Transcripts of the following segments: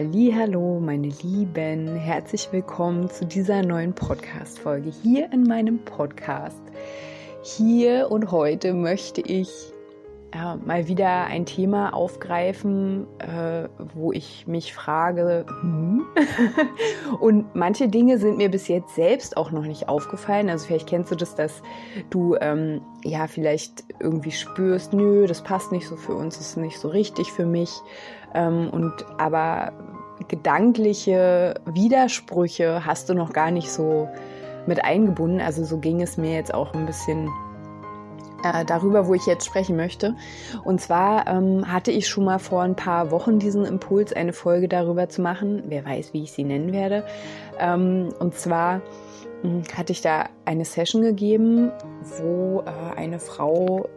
Hallo, meine Lieben, herzlich willkommen zu dieser neuen Podcast Folge hier in meinem Podcast. Hier und heute möchte ich äh, mal wieder ein Thema aufgreifen, äh, wo ich mich frage, hm? und manche Dinge sind mir bis jetzt selbst auch noch nicht aufgefallen. Also vielleicht kennst du das, dass du ähm, ja vielleicht irgendwie spürst, nö, das passt nicht so für uns, ist nicht so richtig für mich. Ähm, und aber gedankliche Widersprüche hast du noch gar nicht so mit eingebunden. Also so ging es mir jetzt auch ein bisschen äh, darüber, wo ich jetzt sprechen möchte. Und zwar ähm, hatte ich schon mal vor ein paar Wochen diesen Impuls, eine Folge darüber zu machen. Wer weiß, wie ich sie nennen werde. Ähm, und zwar hm, hatte ich da eine Session gegeben, wo äh, eine Frau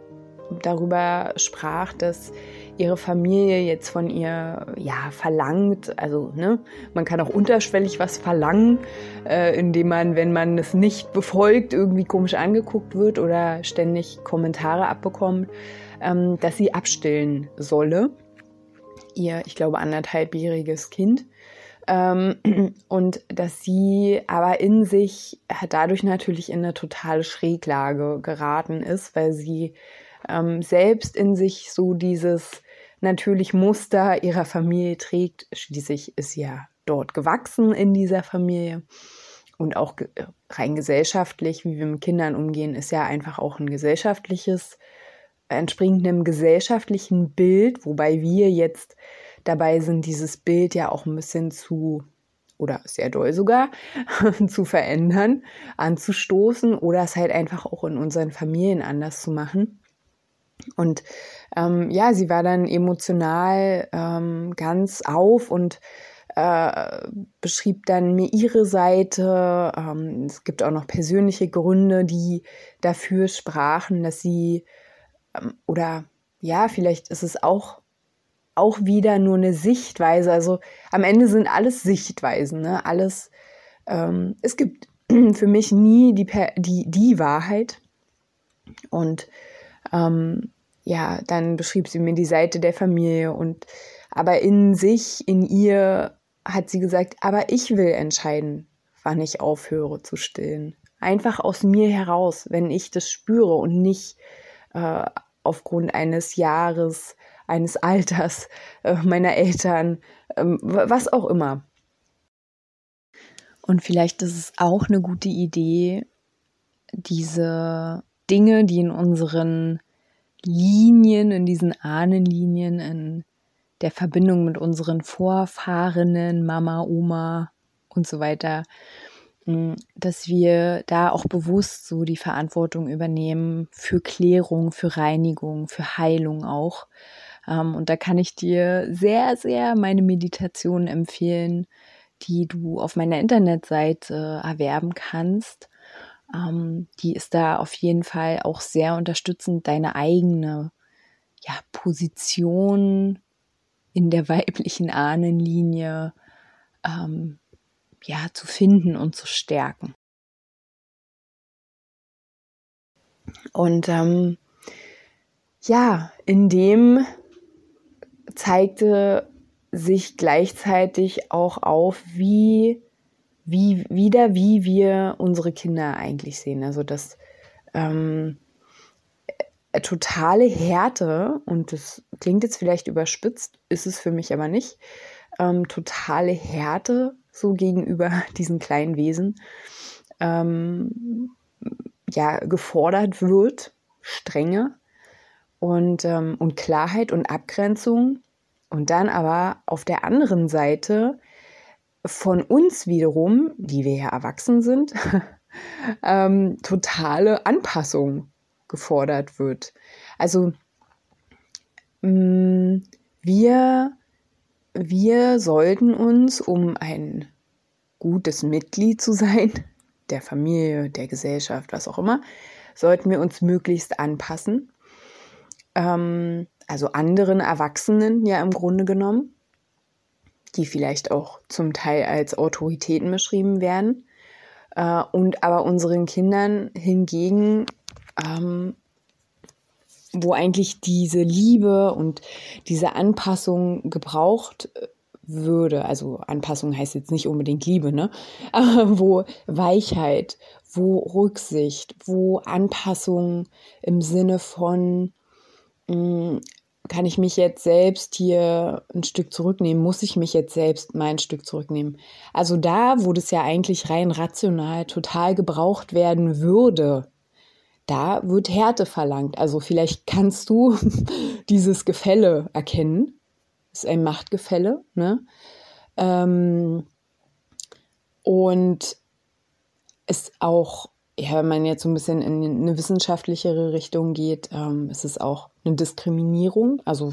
darüber sprach, dass ihre Familie jetzt von ihr ja verlangt. Also ne, man kann auch unterschwellig was verlangen, äh, indem man, wenn man es nicht befolgt, irgendwie komisch angeguckt wird oder ständig Kommentare abbekommt, ähm, dass sie abstillen solle. Ihr, ich glaube, anderthalbjähriges Kind. Ähm, und dass sie aber in sich dadurch natürlich in eine totale Schräglage geraten ist, weil sie ähm, selbst in sich so dieses natürlich Muster ihrer Familie trägt. Schließlich ist sie ja dort gewachsen in dieser Familie. Und auch rein gesellschaftlich, wie wir mit Kindern umgehen, ist ja einfach auch ein gesellschaftliches, entspringt einem gesellschaftlichen Bild, wobei wir jetzt dabei sind, dieses Bild ja auch ein bisschen zu oder sehr doll sogar zu verändern, anzustoßen oder es halt einfach auch in unseren Familien anders zu machen. Und ähm, ja, sie war dann emotional ähm, ganz auf und äh, beschrieb dann mir ihre Seite. Ähm, es gibt auch noch persönliche Gründe, die dafür sprachen, dass sie ähm, oder ja, vielleicht ist es auch auch wieder nur eine Sichtweise. Also am Ende sind alles Sichtweisen, ne? Alles. Ähm, es gibt für mich nie die die die Wahrheit und ähm, ja, dann beschrieb sie mir die Seite der Familie und aber in sich, in ihr hat sie gesagt, aber ich will entscheiden, wann ich aufhöre zu stillen. Einfach aus mir heraus, wenn ich das spüre und nicht äh, aufgrund eines Jahres, eines Alters äh, meiner Eltern, äh, was auch immer. Und vielleicht ist es auch eine gute Idee, diese Dinge, die in unseren Linien, in diesen Ahnenlinien, in der Verbindung mit unseren Vorfahrenen, Mama, Oma und so weiter, hm, dass wir da auch bewusst so die Verantwortung übernehmen für Klärung, für Reinigung, für Heilung auch. Ähm, und da kann ich dir sehr, sehr meine Meditation empfehlen, die du auf meiner Internetseite erwerben kannst. Ähm, die ist da auf jeden Fall auch sehr unterstützend, deine eigene ja, Position in der weiblichen Ahnenlinie ähm, ja, zu finden und zu stärken. Und ähm, ja, in dem zeigte sich gleichzeitig auch auf, wie wie wieder, wie wir unsere Kinder eigentlich sehen. Also das ähm, äh, totale Härte, und das klingt jetzt vielleicht überspitzt, ist es für mich aber nicht, ähm, totale Härte so gegenüber diesen kleinen Wesen ähm, ja gefordert wird, Strenge und, ähm, und Klarheit und Abgrenzung. Und dann aber auf der anderen Seite von uns wiederum, die wir ja erwachsen sind, ähm, totale Anpassung gefordert wird. Also mh, mm, wir wir sollten uns, um ein gutes Mitglied zu sein, der Familie, der Gesellschaft, was auch immer, sollten wir uns möglichst anpassen. Ähm, also anderen Erwachsenen ja im Grunde genommen, die vielleicht auch zum Teil als Autoritäten beschrieben werden. Äh, und aber unseren Kindern hingegen, ähm, wo eigentlich diese Liebe und diese Anpassung gebraucht äh, würde, also Anpassung heißt jetzt nicht unbedingt Liebe, ne? Aber wo Weichheit, wo Rücksicht, wo Anpassung im Sinne von mh, mm, kann ich mich jetzt selbst hier ein Stück zurücknehmen? Muss ich mich jetzt selbst mein Stück zurücknehmen? Also da, wo das ja eigentlich rein rational total gebraucht werden würde, da wird Härte verlangt. Also vielleicht kannst du dieses Gefälle erkennen. Das ist ein Machtgefälle. Ne? Ähm, und ist auch ja, wenn man jetzt so ein bisschen in eine wissenschaftlichere Richtung geht, ähm, ist es auch eine Diskriminierung. Also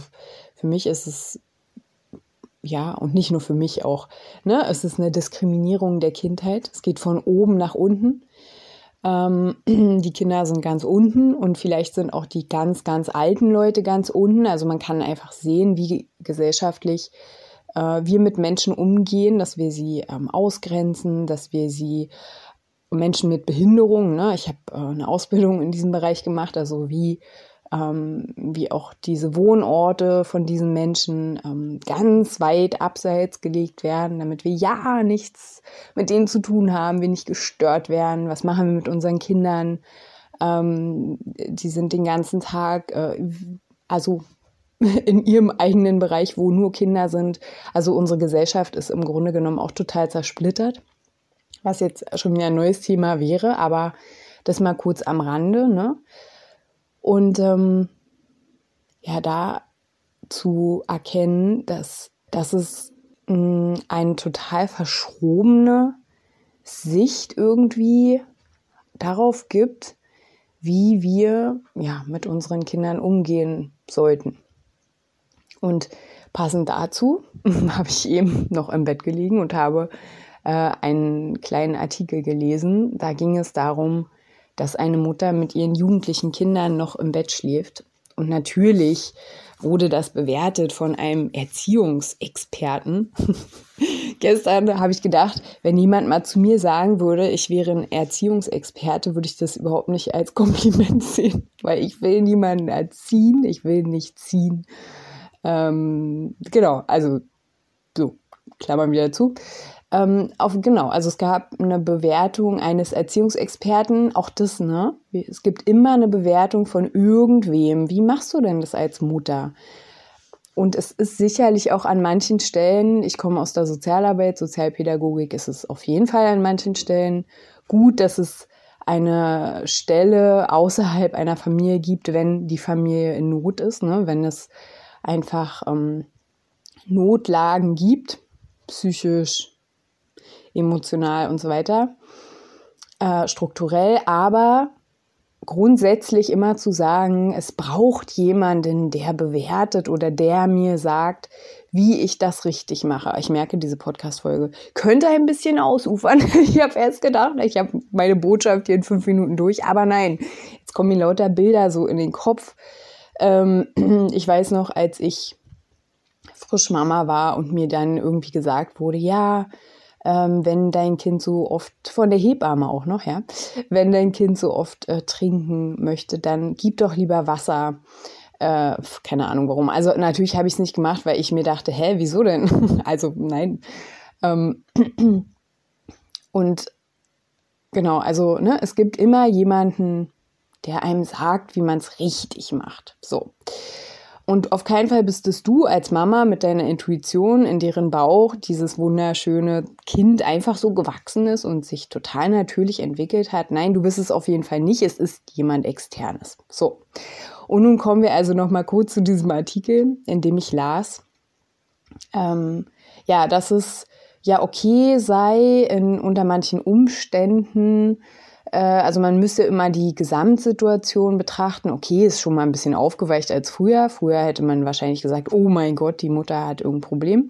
für mich ist es, ja, und nicht nur für mich auch, ne, es ist eine Diskriminierung der Kindheit. Es geht von oben nach unten. Ähm, die Kinder sind ganz unten und vielleicht sind auch die ganz, ganz alten Leute ganz unten. Also man kann einfach sehen, wie gesellschaftlich äh, wir mit Menschen umgehen, dass wir sie ähm, ausgrenzen, dass wir sie Menschen mit Behinderungen. Ne? Ich habe äh, eine Ausbildung in diesem Bereich gemacht, also wie, ähm, wie auch diese Wohnorte von diesen Menschen ähm, ganz weit abseits gelegt werden, damit wir ja nichts mit denen zu tun haben, wir nicht gestört werden. Was machen wir mit unseren Kindern? Ähm, die sind den ganzen Tag, äh, also in ihrem eigenen Bereich, wo nur Kinder sind. Also unsere Gesellschaft ist im Grunde genommen auch total zersplittert was jetzt schon wieder ein neues Thema wäre, aber das mal kurz am Rande. Ne? Und ähm, ja, da zu erkennen, dass, dass es mh, hm, eine total verschrobene Sicht irgendwie darauf gibt, wie wir ja, mit unseren Kindern umgehen sollten. Und passend dazu habe ich eben noch im Bett gelegen und habe äh, einen kleinen Artikel gelesen. Da ging es darum, dass eine Mutter mit ihren jugendlichen Kindern noch im Bett schläft. Und natürlich wurde das bewertet von einem Erziehungsexperten. Gestern habe ich gedacht, wenn jemand mal zu mir sagen würde, ich wäre ein Erziehungsexperte, würde ich das überhaupt nicht als Kompliment sehen, weil ich will niemanden erziehen, ich will nicht ziehen. Ähm, genau, also so, Klammern wieder zu. Ähm, auf, genau, also es gab eine Bewertung eines Erziehungsexperten, auch das, ne? Es gibt immer eine Bewertung von irgendwem. Wie machst du denn das als Mutter? Und es ist sicherlich auch an manchen Stellen, ich komme aus der Sozialarbeit, Sozialpädagogik, ist es auf jeden Fall an manchen Stellen gut, dass es eine Stelle außerhalb einer Familie gibt, wenn die Familie in Not ist, ne? wenn es einfach ähm, Notlagen gibt, psychisch, emotional und so weiter, äh, strukturell, aber grundsätzlich immer zu sagen, es braucht jemanden, der bewertet oder der mir sagt, wie ich das richtig mache. Ich merke, diese Podcast-Folge könnte ein bisschen ausufern. Ich habe erst gedacht, ich habe meine Botschaft hier in fünf Minuten durch, aber nein, jetzt kommen mir lauter Bilder so in den Kopf. Ähm, ich weiß noch, als ich frisch Mama war und mir dann irgendwie gesagt wurde, ja, ähm, wenn dein Kind so oft, von der Hebamme auch noch, ja, wenn dein Kind so oft äh, trinken möchte, dann gib doch lieber Wasser. Äh, keine Ahnung warum. Also natürlich habe ich es nicht gemacht, weil ich mir dachte, hä, wieso denn? also nein. Ähm, und genau, also ne, es gibt immer jemanden, der einem sagt, wie man es richtig macht. So. Und auf keinen Fall bist es du als Mama mit deiner Intuition, in deren Bauch dieses wunderschöne Kind einfach so gewachsen ist und sich total natürlich entwickelt hat. Nein, du bist es auf jeden Fall nicht. Es ist jemand externes. So. Und nun kommen wir also noch mal kurz zu diesem Artikel, in dem ich las. Ähm, ja, dass es ja okay sei, in, unter manchen Umständen also man müsste immer die Gesamtsituation betrachten. Okay, ist schon mal ein bisschen aufgeweicht als früher. Früher hätte man wahrscheinlich gesagt, oh mein Gott, die Mutter hat irgendein Problem.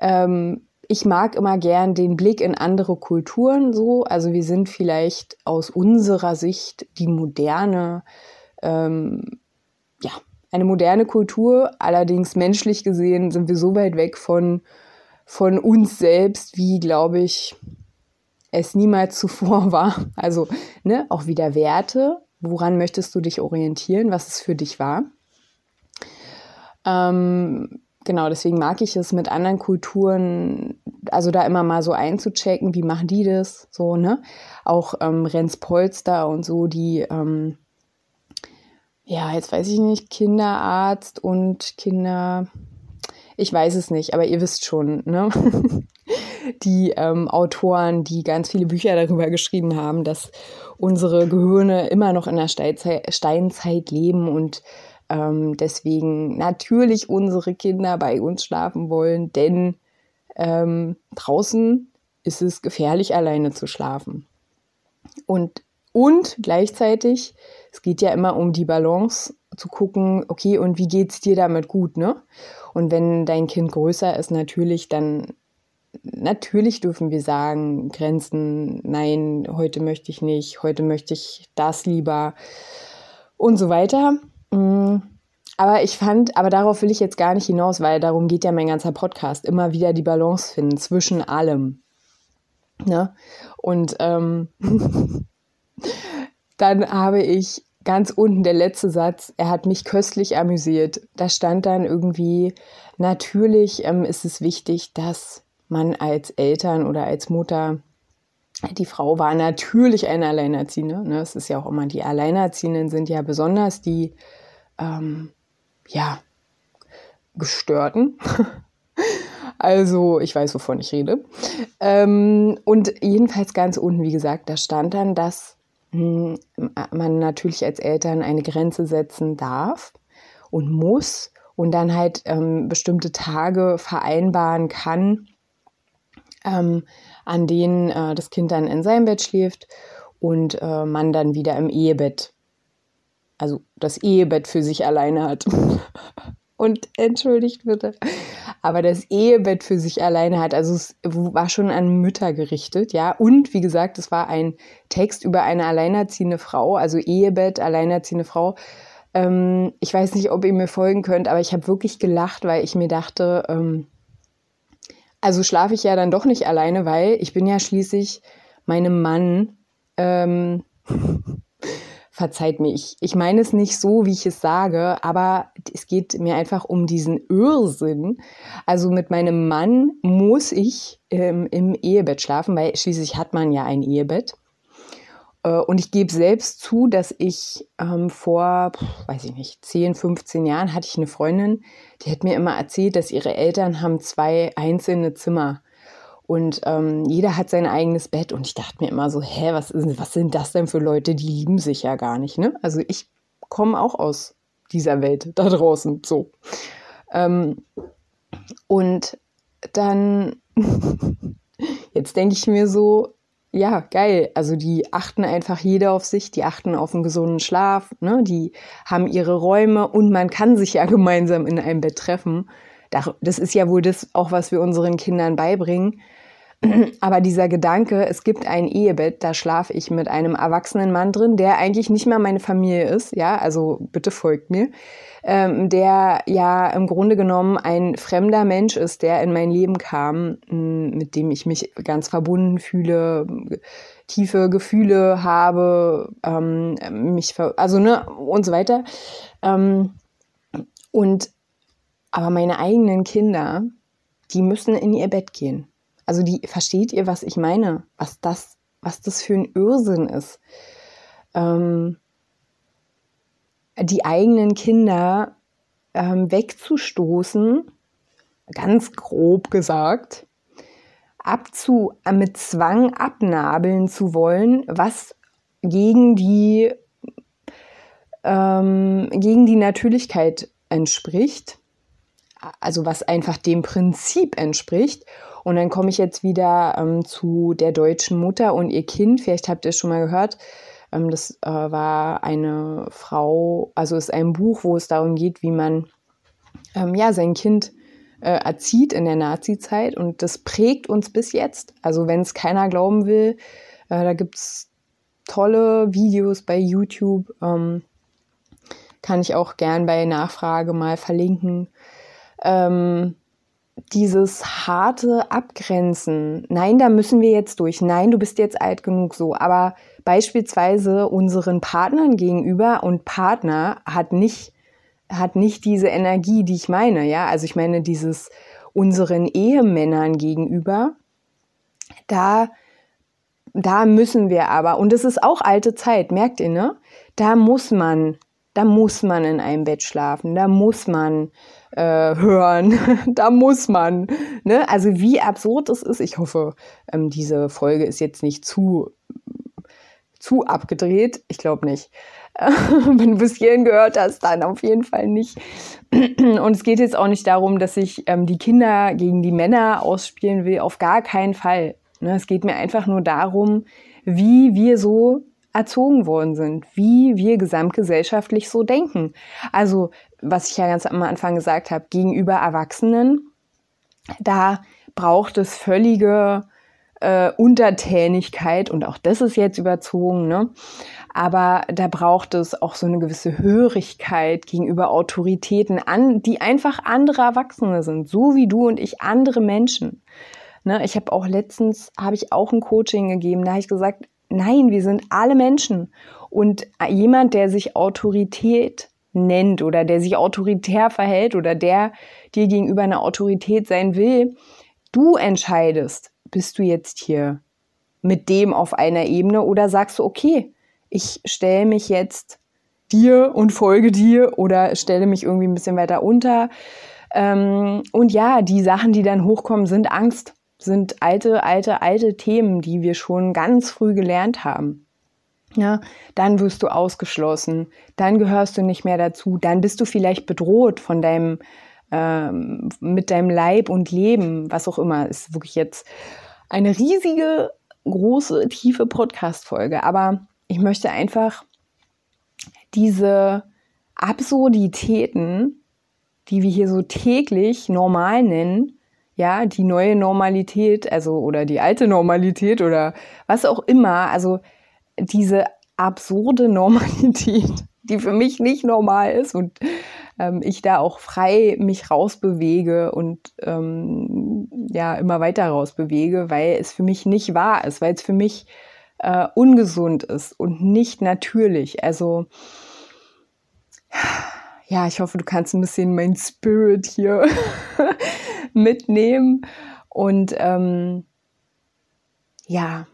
Ähm, ich mag immer gern den Blick in andere Kulturen so. Also wir sind vielleicht aus unserer Sicht die moderne, ähm, ja, eine moderne Kultur. Allerdings menschlich gesehen sind wir so weit weg von, von uns selbst, wie, glaube ich, es niemals zuvor war. Also ne, auch wieder Werte. Woran möchtest du dich orientieren? Was es für dich war? Ähm, genau, deswegen mag ich es mit anderen Kulturen, also da immer mal so einzuchecken, wie machen die das, so, ne? Auch ähm, Renz Polster und so, die, ähm, ja, jetzt weiß ich nicht, Kinderarzt und Kinder, ich weiß es nicht, aber ihr wisst schon, ne? die ähm, Autoren, die ganz viele Bücher darüber geschrieben haben, dass unsere Gehirne immer noch in der Steinzeit, leben und ähm, deswegen natürlich unsere Kinder bei uns schlafen wollen, denn ähm, draußen ist es gefährlich, alleine zu schlafen. Und, und gleichzeitig, es geht ja immer um die Balance, zu gucken, okay, und wie geht es dir damit gut, ne? Und wenn dein Kind größer ist, natürlich, dann natürlich dürfen wir sagen, Grenzen, nein, heute möchte ich nicht, heute möchte ich das lieber und so weiter. Mm, aber ich fand, aber darauf will ich jetzt gar nicht hinaus, weil darum geht ja mein ganzer Podcast, immer wieder die Balance finden zwischen allem. Ne? Und ähm, dann habe ich ganz unten der letzte Satz, er hat mich köstlich amüsiert. Da stand dann irgendwie, natürlich ähm, ist es wichtig, dass man als Eltern oder als Mutter, die Frau war natürlich eine Alleinerziehende. Ne? Es ist ja auch immer, die Alleinerziehenden sind ja besonders die, ähm, ja, Gestörten. Also, ich weiß, wovon ich rede. Ähm, und jedenfalls ganz unten, wie gesagt, da stand dann, dass hm, man natürlich als Eltern eine Grenze setzen darf und muss und dann halt ähm, bestimmte Tage vereinbaren kann, ähm, an denen äh, das Kind dann in seinem Bett schläft und äh, man dann wieder im Ehebett, also das Ehebett für sich alleine hat. und entschuldigt bitte, aber das Ehebett für sich alleine hat. Also es war schon an Mütter gerichtet, ja. Und wie gesagt, es war ein Text über eine alleinerziehende Frau, also Ehebett, alleinerziehende Frau. Ähm, ich weiß nicht, ob ihr mir folgen könnt, aber ich habe wirklich gelacht, weil ich mir dachte, ähm, also schlafe ich ja dann doch nicht alleine, weil ich bin ja schließlich meinem Mann, ähm, verzeiht mir, ich, ich meine es nicht so, wie ich es sage, aber es geht mir einfach um diesen Irrsinn. Also mit meinem Mann muss ich ähm, im Ehebett schlafen, weil schließlich hat man ja ein Ehebett. Äh, und ich gebe selbst zu, dass ich ähm, vor, weiß ich nicht, 10, 15 Jahren hatte ich eine Freundin, die hat mir immer erzählt, dass ihre Eltern haben zwei einzelne Zimmer. Und ähm, jeder hat sein eigenes Bett. Und ich dachte mir immer so, hä, was, ist, was sind das denn für Leute, die lieben sich ja gar nicht. Ne? Also ich komme auch aus dieser Welt da draußen. So. Ähm, und dann, jetzt denke ich mir so, ja, geil. Also die achten einfach jeder auf sich, die achten auf einen gesunden Schlaf, ne? die haben ihre Räume und man kann sich ja gemeinsam in einem Bett treffen. Das ist ja wohl das auch, was wir unseren Kindern beibringen. Aber dieser Gedanke, es gibt ein Ehebett, da schlafe ich mit einem erwachsenen Mann drin, der eigentlich nicht mal meine Familie ist, ja, also bitte folgt mir, ähm, der ja im Grunde genommen ein fremder Mensch ist, der in mein Leben kam, mit dem ich mich ganz verbunden fühle, tiefe Gefühle habe, ähm, mich, also ne, und so weiter. Ähm, und aber meine eigenen Kinder, die müssen in ihr Bett gehen. Also die, versteht ihr, was ich meine? Was das, was das für ein Irrsinn ist? Ähm, die eigenen Kinder ähm, wegzustoßen, ganz grob gesagt, abzu, äh, mit Zwang abnabeln zu wollen, was gegen die, ähm, gegen die Natürlichkeit entspricht, also was einfach dem Prinzip entspricht Und dann komme ich jetzt wieder ähm, zu der deutschen Mutter und ihr Kind. Vielleicht habt ihr es schon mal gehört. Ähm, das äh, war eine Frau, also ist ein Buch, wo es darum geht, wie man ähm, ja sein Kind äh, erzieht in der Nazi-Zeit. Und das prägt uns bis jetzt. Also wenn es keiner glauben will, äh, da gibt es tolle Videos bei YouTube. Ähm, kann ich auch gern bei Nachfrage mal verlinken. Ähm, dieses harte Abgrenzen, nein, da müssen wir jetzt durch, nein, du bist jetzt alt genug so, aber beispielsweise unseren Partnern gegenüber und Partner hat nicht, hat nicht diese Energie, die ich meine, ja, also ich meine dieses unseren Ehemännern gegenüber, da, da müssen wir aber, und es ist auch alte Zeit, merkt ihr, ne? Da muss man, da muss man in einem Bett schlafen, da muss man äh, hören. da muss man. Ne? Also wie absurd es ist. Ich hoffe, ähm, diese Folge ist jetzt nicht zu, zu abgedreht. Ich glaube nicht. Wenn du bis hierhin gehört hast, dann auf jeden Fall nicht. Und es geht jetzt auch nicht darum, dass ich ähm, die Kinder gegen die Männer ausspielen will. Auf gar keinen Fall. Ne? Es geht mir einfach nur darum, wie wir so erzogen worden sind, wie wir gesamtgesellschaftlich so denken. Also, was ich ja ganz am Anfang gesagt habe, gegenüber Erwachsenen, da braucht es völlige äh, Untertänigkeit und auch das ist jetzt überzogen, ne? Aber da braucht es auch so eine gewisse Hörigkeit gegenüber Autoritäten, an, die einfach andere Erwachsene sind, so wie du und ich andere Menschen. Ne? Ich habe auch letztens habe ich auch ein Coaching gegeben, da habe ich gesagt, Nein, wir sind alle Menschen. Und jemand, der sich Autorität nennt oder der sich autoritär verhält oder der dir gegenüber eine Autorität sein will, du entscheidest, bist du jetzt hier mit dem auf einer Ebene oder sagst du, okay, ich stelle mich jetzt dir und folge dir oder stelle mich irgendwie ein bisschen weiter unter. Ähm, und ja, die Sachen, die dann hochkommen, sind Angst sind alte, alte, alte Themen, die wir schon ganz früh gelernt haben. Ja, dann wirst du ausgeschlossen, dann gehörst du nicht mehr dazu, dann bist du vielleicht bedroht von deinem, ähm, mit deinem Leib und Leben, was auch immer. Ist wirklich jetzt eine riesige, große, tiefe Podcast-Folge. Aber ich möchte einfach diese Absurditäten, die wir hier so täglich normal nennen, ja, die neue Normalität, also oder die alte Normalität oder was auch immer, also diese absurde Normalität, die für mich nicht normal ist und ähm, ich da auch frei mich rausbewege und ähm, ja immer weiter rausbewege, weil es für mich nicht wahr ist, weil es für mich äh, ungesund ist und nicht natürlich. Also ja, ich hoffe, du kannst ein bisschen mein Spirit hier mitnehmen. Und ähm, ja,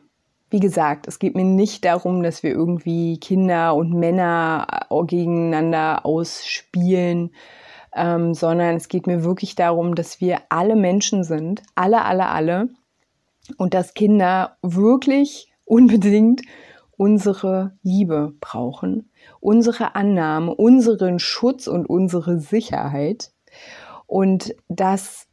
wie gesagt, es geht mir nicht darum, dass wir irgendwie Kinder und Männer äh, gegeneinander ausspielen, ähm, sondern es geht mir wirklich darum, dass wir alle Menschen sind, alle, alle, alle, und dass Kinder wirklich unbedingt unsere Liebe brauchen, unsere Annahme, unseren Schutz und unsere Sicherheit. Und dass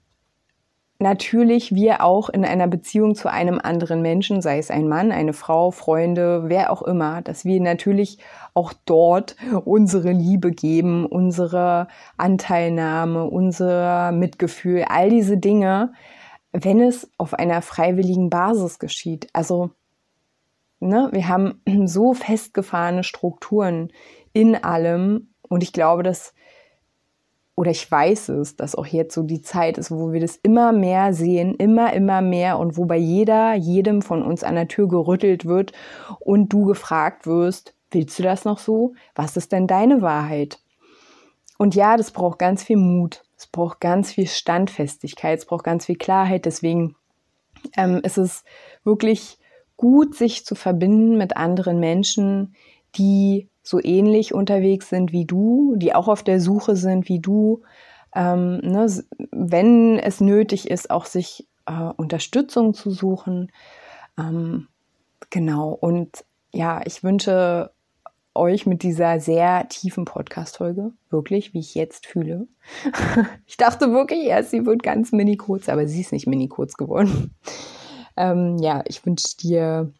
natürlich wir auch in einer Beziehung zu einem anderen Menschen, sei es ein Mann, eine Frau, Freunde, wer auch immer, dass wir natürlich auch dort unsere Liebe geben, unsere Anteilnahme, unser Mitgefühl, all diese Dinge, wenn es auf einer freiwilligen Basis geschieht. Also, ne, wir haben so festgefahrene Strukturen in allem und ich glaube, dass oder ich weiß es, dass auch jetzt so die Zeit ist, wo wir das immer mehr sehen, immer, immer mehr und wo bei jeder, jedem von uns an der Tür gerüttelt wird und du gefragt wirst, willst du das noch so? Was ist denn deine Wahrheit? Und ja, das braucht ganz viel Mut, es braucht ganz viel Standfestigkeit, es braucht ganz viel Klarheit. Deswegen ähm, ist es wirklich gut, sich zu verbinden mit anderen Menschen, die so ähnlich unterwegs sind wie du, die auch auf der Suche sind wie du, ähm, ne, wenn es nötig ist, auch sich äh, Unterstützung zu suchen. Ähm, genau, und ja, ich wünsche euch mit dieser sehr tiefen Podcast-Folge. Wirklich, wie ich jetzt fühle. ich dachte wirklich erst, sie wird ganz mini kurz, aber sie ist nicht mini kurz geworden. Ähm, ja, ich wünsche dir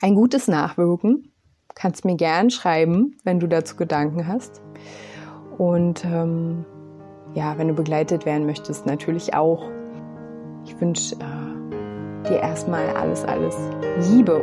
ein gutes Nachwirken. Kannst mir gern schreiben, wenn du dazu Gedanken hast. Und ähm, ja, wenn du begleitet werden möchtest, natürlich auch. Ich wünsche äh, dir erstmal alles, alles Liebe